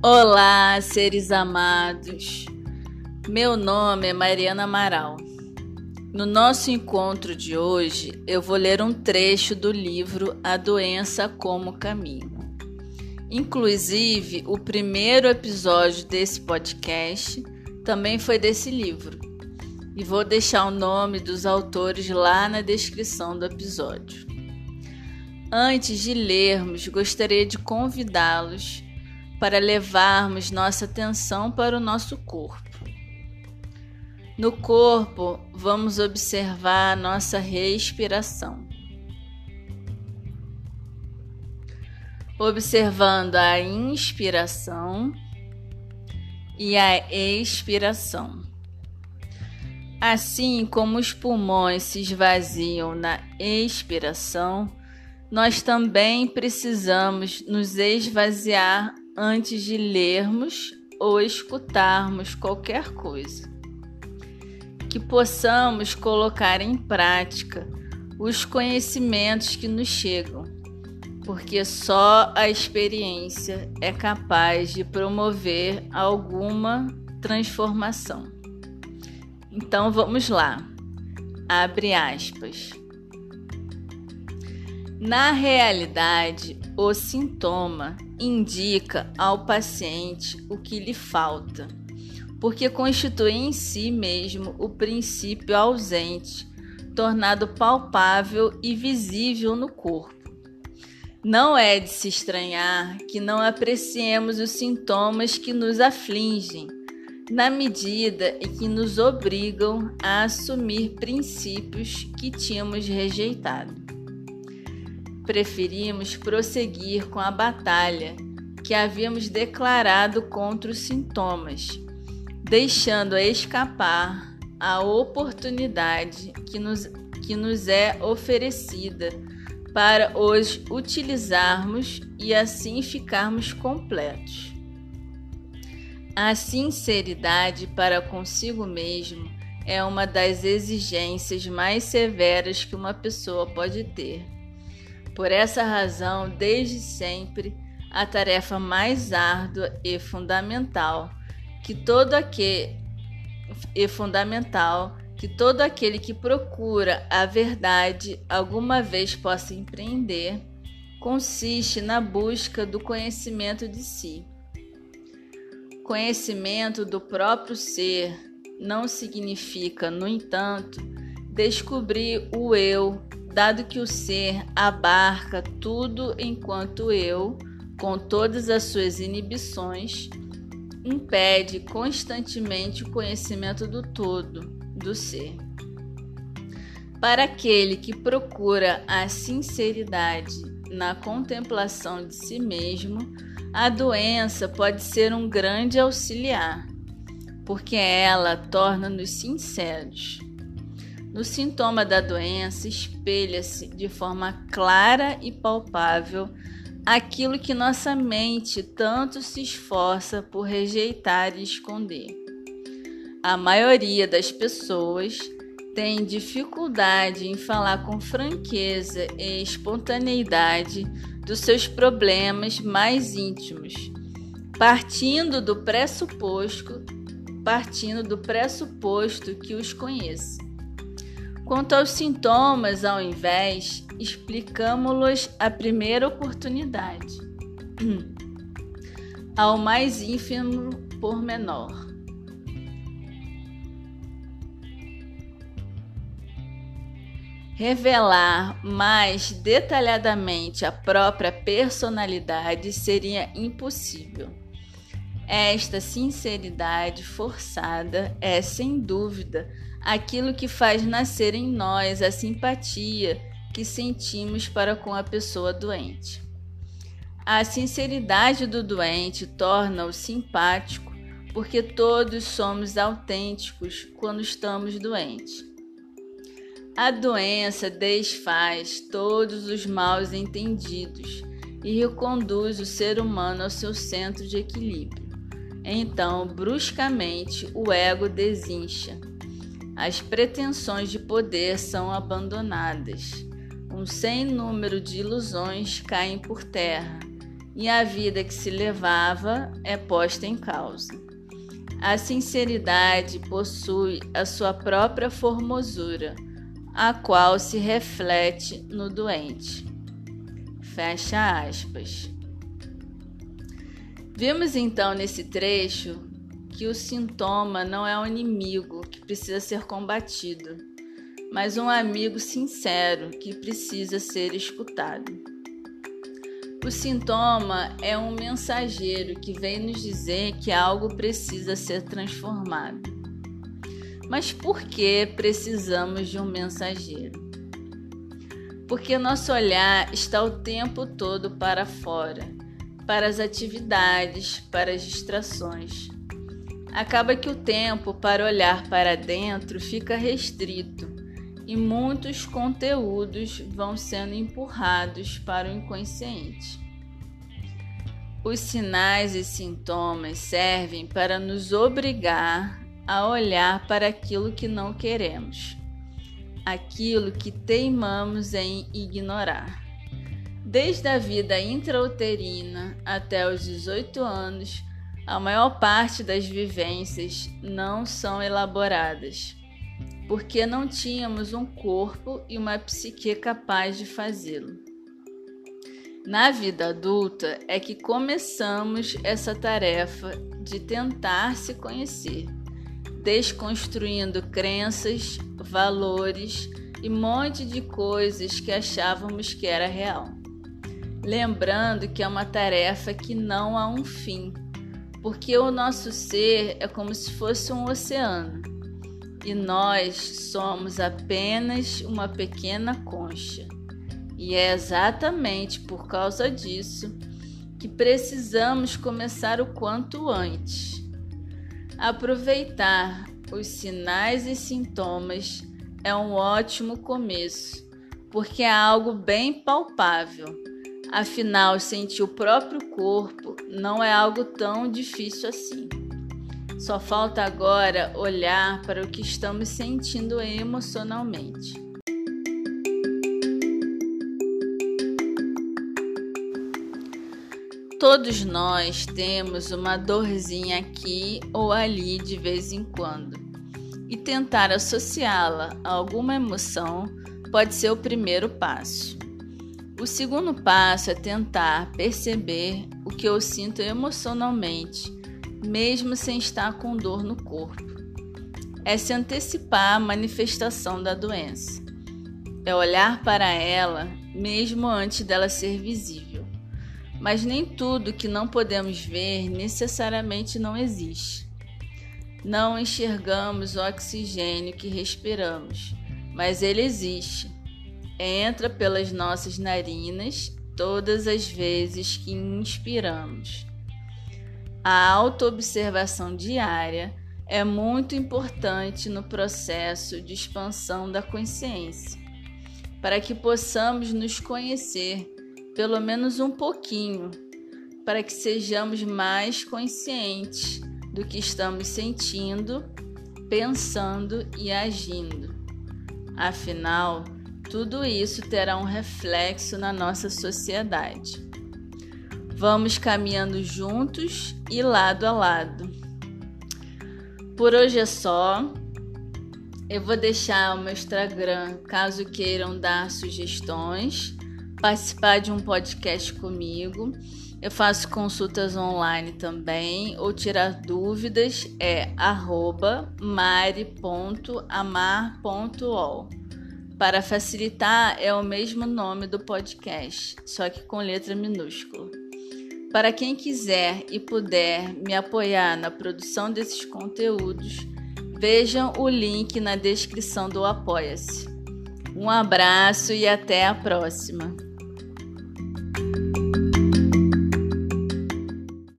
Olá, seres amados. Meu nome é Mariana Amaral. No nosso encontro de hoje, eu vou ler um trecho do livro A Doença como Caminho. Inclusive, o primeiro episódio desse podcast também foi desse livro. E vou deixar o nome dos autores lá na descrição do episódio. Antes de lermos, gostaria de convidá-los para levarmos nossa atenção para o nosso corpo. No corpo, vamos observar nossa respiração. Observando a inspiração e a expiração. Assim como os pulmões se esvaziam na expiração, nós também precisamos nos esvaziar antes de lermos ou escutarmos qualquer coisa. Que possamos colocar em prática os conhecimentos que nos chegam, porque só a experiência é capaz de promover alguma transformação. Então vamos lá. Abre aspas. Na realidade, o sintoma indica ao paciente o que lhe falta, porque constitui em si mesmo o princípio ausente, tornado palpável e visível no corpo. Não é de se estranhar que não apreciemos os sintomas que nos afligem, na medida em que nos obrigam a assumir princípios que tínhamos rejeitado preferimos prosseguir com a batalha que havíamos declarado contra os sintomas, deixando escapar a oportunidade que nos, que nos é oferecida para os utilizarmos e assim ficarmos completos. A sinceridade para consigo mesmo é uma das exigências mais severas que uma pessoa pode ter por essa razão, desde sempre, a tarefa mais árdua e fundamental que todo aquele fundamental que todo aquele que procura a verdade alguma vez possa empreender consiste na busca do conhecimento de si. Conhecimento do próprio ser não significa, no entanto, descobrir o eu dado que o ser abarca tudo enquanto eu, com todas as suas inibições, impede constantemente o conhecimento do todo, do ser. Para aquele que procura a sinceridade na contemplação de si mesmo, a doença pode ser um grande auxiliar, porque ela torna-nos sinceros no sintoma da doença espelha-se de forma clara e palpável aquilo que nossa mente tanto se esforça por rejeitar e esconder. A maioria das pessoas tem dificuldade em falar com franqueza e espontaneidade dos seus problemas mais íntimos, partindo do pressuposto, partindo do pressuposto que os conhece. Quanto aos sintomas, ao invés, explicamos-los a primeira oportunidade, ao mais ínfimo pormenor. Revelar mais detalhadamente a própria personalidade seria impossível. Esta sinceridade forçada é, sem dúvida, aquilo que faz nascer em nós a simpatia que sentimos para com a pessoa doente. A sinceridade do doente torna-o simpático, porque todos somos autênticos quando estamos doentes. A doença desfaz todos os maus entendidos e reconduz o ser humano ao seu centro de equilíbrio. Então, bruscamente, o ego desincha as pretensões de poder são abandonadas. Um sem número de ilusões caem por terra e a vida que se levava é posta em causa. A sinceridade possui a sua própria formosura, a qual se reflete no doente. Fecha aspas. Vimos então nesse trecho que o sintoma não é um inimigo que precisa ser combatido, mas um amigo sincero que precisa ser escutado. O sintoma é um mensageiro que vem nos dizer que algo precisa ser transformado. Mas por que precisamos de um mensageiro? Porque nosso olhar está o tempo todo para fora, para as atividades, para as distrações. Acaba que o tempo para olhar para dentro fica restrito e muitos conteúdos vão sendo empurrados para o inconsciente. Os sinais e sintomas servem para nos obrigar a olhar para aquilo que não queremos, aquilo que teimamos em ignorar. Desde a vida intrauterina até os 18 anos, a maior parte das vivências não são elaboradas porque não tínhamos um corpo e uma psique capaz de fazê-lo. Na vida adulta é que começamos essa tarefa de tentar se conhecer, desconstruindo crenças, valores e monte de coisas que achávamos que era real. Lembrando que é uma tarefa que não há um fim, porque o nosso ser é como se fosse um oceano e nós somos apenas uma pequena concha. E é exatamente por causa disso que precisamos começar o quanto antes. Aproveitar os sinais e sintomas é um ótimo começo, porque é algo bem palpável. Afinal, sentir o próprio corpo não é algo tão difícil assim. Só falta agora olhar para o que estamos sentindo emocionalmente. Todos nós temos uma dorzinha aqui ou ali de vez em quando, e tentar associá-la a alguma emoção pode ser o primeiro passo. O segundo passo é tentar perceber o que eu sinto emocionalmente mesmo sem estar com dor no corpo. É se antecipar à manifestação da doença. É olhar para ela mesmo antes dela ser visível. Mas nem tudo que não podemos ver necessariamente não existe. Não enxergamos o oxigênio que respiramos, mas ele existe. Entra pelas nossas narinas todas as vezes que inspiramos a autoobservação diária é muito importante no processo de expansão da consciência, para que possamos nos conhecer pelo menos um pouquinho, para que sejamos mais conscientes do que estamos sentindo, pensando e agindo. Afinal, tudo isso terá um reflexo na nossa sociedade. Vamos caminhando juntos e lado a lado. Por hoje é só. Eu vou deixar o meu Instagram caso queiram dar sugestões, participar de um podcast comigo. Eu faço consultas online também ou tirar dúvidas é mari.amar.ol. Para facilitar, é o mesmo nome do podcast, só que com letra minúscula. Para quem quiser e puder me apoiar na produção desses conteúdos, vejam o link na descrição do Apoia-se. Um abraço e até a próxima!